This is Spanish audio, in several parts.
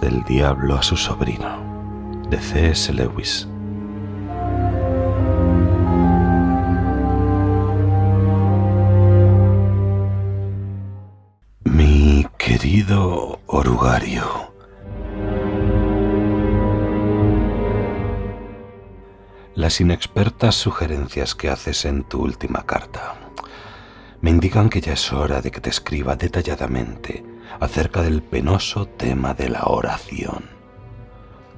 Del Diablo a su sobrino, de C.S. Lewis. Mi querido orugario, las inexpertas sugerencias que haces en tu última carta me indican que ya es hora de que te escriba detalladamente acerca del penoso tema de la oración.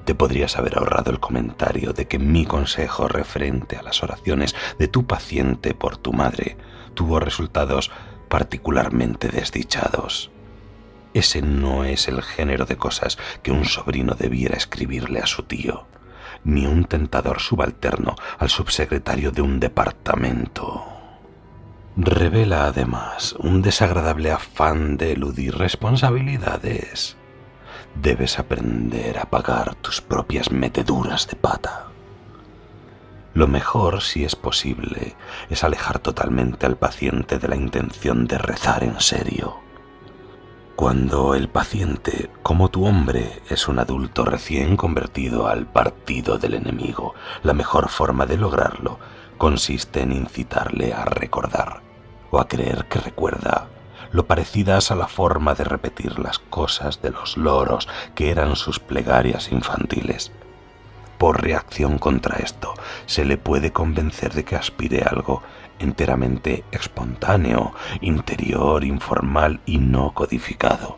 Te podrías haber ahorrado el comentario de que mi consejo referente a las oraciones de tu paciente por tu madre tuvo resultados particularmente desdichados. Ese no es el género de cosas que un sobrino debiera escribirle a su tío, ni un tentador subalterno al subsecretario de un departamento. Revela además un desagradable afán de eludir responsabilidades. Debes aprender a pagar tus propias meteduras de pata. Lo mejor, si es posible, es alejar totalmente al paciente de la intención de rezar en serio. Cuando el paciente, como tu hombre, es un adulto recién convertido al partido del enemigo, la mejor forma de lograrlo consiste en incitarle a recordar o a creer que recuerda lo parecidas a la forma de repetir las cosas de los loros que eran sus plegarias infantiles. Por reacción contra esto, se le puede convencer de que aspire algo enteramente espontáneo, interior, informal y no codificado.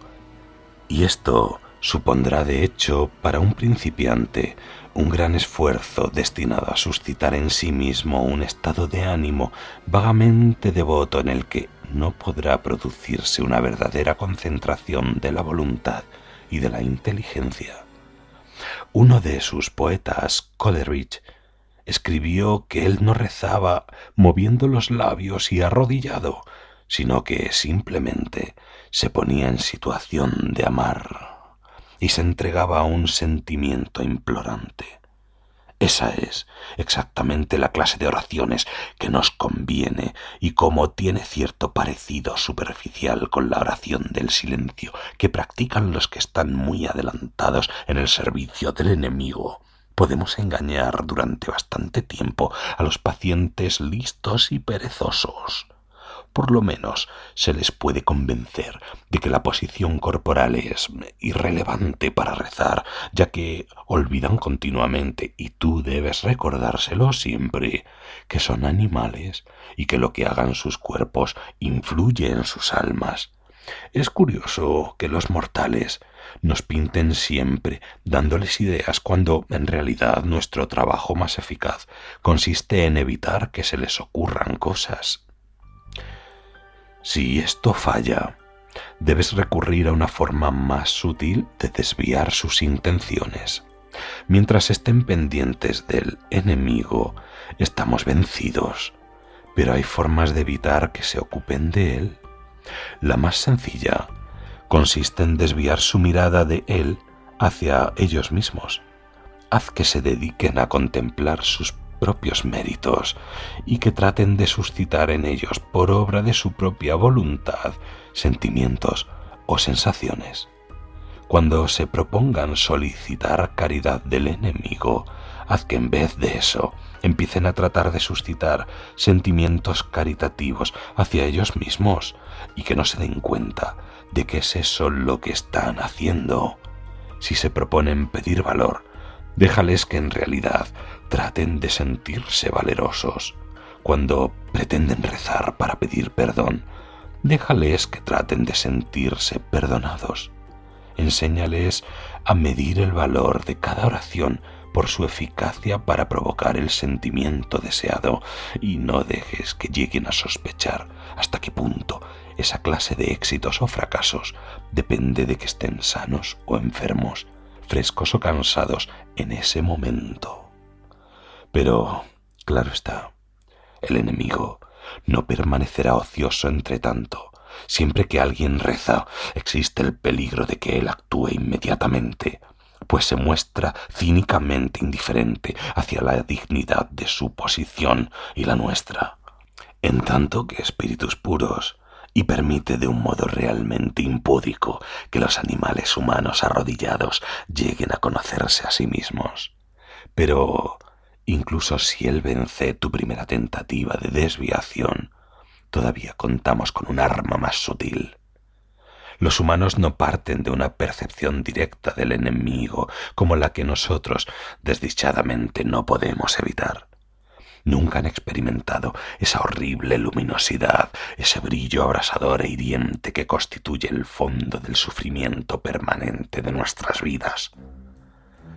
Y esto supondrá de hecho para un principiante un gran esfuerzo destinado a suscitar en sí mismo un estado de ánimo vagamente devoto en el que no podrá producirse una verdadera concentración de la voluntad y de la inteligencia. Uno de sus poetas, Coleridge, escribió que él no rezaba moviendo los labios y arrodillado, sino que simplemente se ponía en situación de amar y se entregaba a un sentimiento implorante. Esa es exactamente la clase de oraciones que nos conviene y como tiene cierto parecido superficial con la oración del silencio que practican los que están muy adelantados en el servicio del enemigo, podemos engañar durante bastante tiempo a los pacientes listos y perezosos por lo menos se les puede convencer de que la posición corporal es irrelevante para rezar, ya que olvidan continuamente y tú debes recordárselo siempre, que son animales y que lo que hagan sus cuerpos influye en sus almas. Es curioso que los mortales nos pinten siempre dándoles ideas cuando en realidad nuestro trabajo más eficaz consiste en evitar que se les ocurran cosas si esto falla, debes recurrir a una forma más sutil de desviar sus intenciones. Mientras estén pendientes del enemigo, estamos vencidos, pero hay formas de evitar que se ocupen de él. La más sencilla consiste en desviar su mirada de él hacia ellos mismos. Haz que se dediquen a contemplar sus propios méritos y que traten de suscitar en ellos por obra de su propia voluntad sentimientos o sensaciones. Cuando se propongan solicitar caridad del enemigo, haz que en vez de eso empiecen a tratar de suscitar sentimientos caritativos hacia ellos mismos y que no se den cuenta de que es eso lo que están haciendo. Si se proponen pedir valor, déjales que en realidad traten de sentirse valerosos. Cuando pretenden rezar para pedir perdón, déjales que traten de sentirse perdonados. Enséñales a medir el valor de cada oración por su eficacia para provocar el sentimiento deseado y no dejes que lleguen a sospechar hasta qué punto esa clase de éxitos o fracasos depende de que estén sanos o enfermos, frescos o cansados en ese momento. Pero, claro está, el enemigo no permanecerá ocioso entre tanto. Siempre que alguien reza, existe el peligro de que él actúe inmediatamente, pues se muestra cínicamente indiferente hacia la dignidad de su posición y la nuestra. En tanto que espíritus puros y permite de un modo realmente impúdico que los animales humanos arrodillados lleguen a conocerse a sí mismos. Pero incluso si él vence tu primera tentativa de desviación, todavía contamos con un arma más sutil. Los humanos no parten de una percepción directa del enemigo como la que nosotros, desdichadamente, no podemos evitar nunca han experimentado esa horrible luminosidad, ese brillo abrasador e hiriente que constituye el fondo del sufrimiento permanente de nuestras vidas.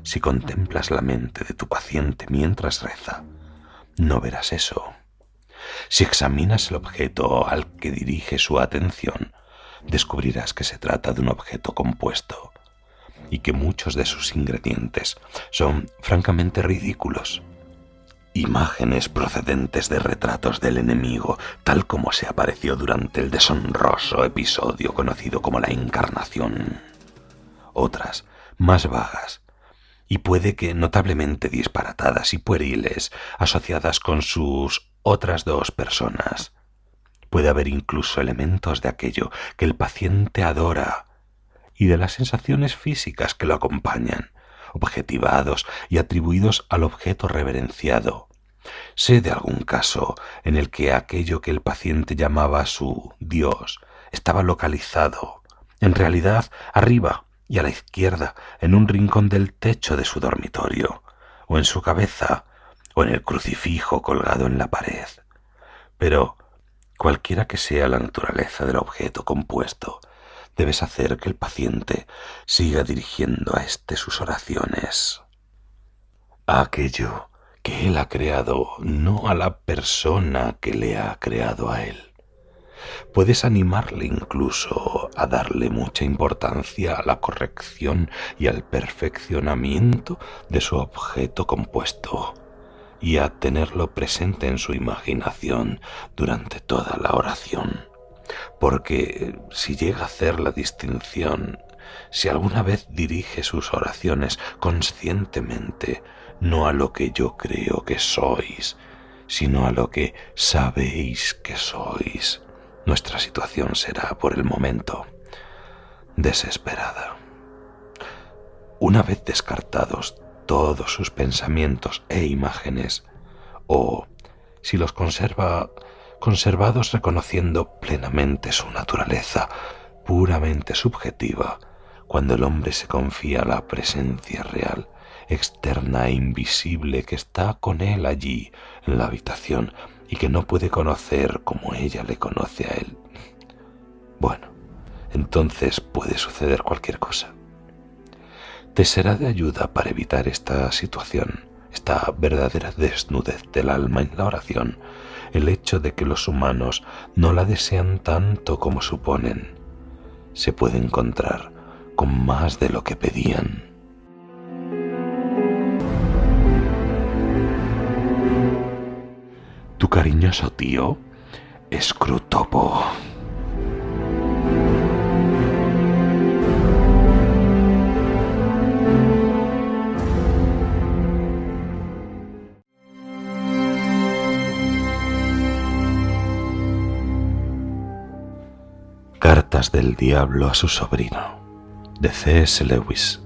Si contemplas la mente de tu paciente mientras reza, no verás eso. Si examinas el objeto al que dirige su atención, descubrirás que se trata de un objeto compuesto y que muchos de sus ingredientes son francamente ridículos imágenes procedentes de retratos del enemigo, tal como se apareció durante el deshonroso episodio conocido como la Encarnación. Otras, más vagas, y puede que notablemente disparatadas y pueriles, asociadas con sus otras dos personas. Puede haber incluso elementos de aquello que el paciente adora y de las sensaciones físicas que lo acompañan, objetivados y atribuidos al objeto reverenciado. Sé de algún caso en el que aquello que el paciente llamaba su Dios estaba localizado, en realidad, arriba y a la izquierda, en un rincón del techo de su dormitorio, o en su cabeza, o en el crucifijo colgado en la pared. Pero, cualquiera que sea la naturaleza del objeto compuesto, debes hacer que el paciente siga dirigiendo a éste sus oraciones. A aquello que él ha creado, no a la persona que le ha creado a él. Puedes animarle incluso a darle mucha importancia a la corrección y al perfeccionamiento de su objeto compuesto y a tenerlo presente en su imaginación durante toda la oración. Porque si llega a hacer la distinción, si alguna vez dirige sus oraciones conscientemente, no a lo que yo creo que sois, sino a lo que sabéis que sois, nuestra situación será por el momento desesperada. Una vez descartados todos sus pensamientos e imágenes, o si los conserva conservados reconociendo plenamente su naturaleza puramente subjetiva, cuando el hombre se confía a la presencia real, externa e invisible que está con él allí en la habitación y que no puede conocer como ella le conoce a él. Bueno, entonces puede suceder cualquier cosa. Te será de ayuda para evitar esta situación, esta verdadera desnudez del alma en la oración, el hecho de que los humanos no la desean tanto como suponen. Se puede encontrar con más de lo que pedían. Cariñoso tío, Scrutopo. Cartas del Diablo a su sobrino, de C.S. Lewis.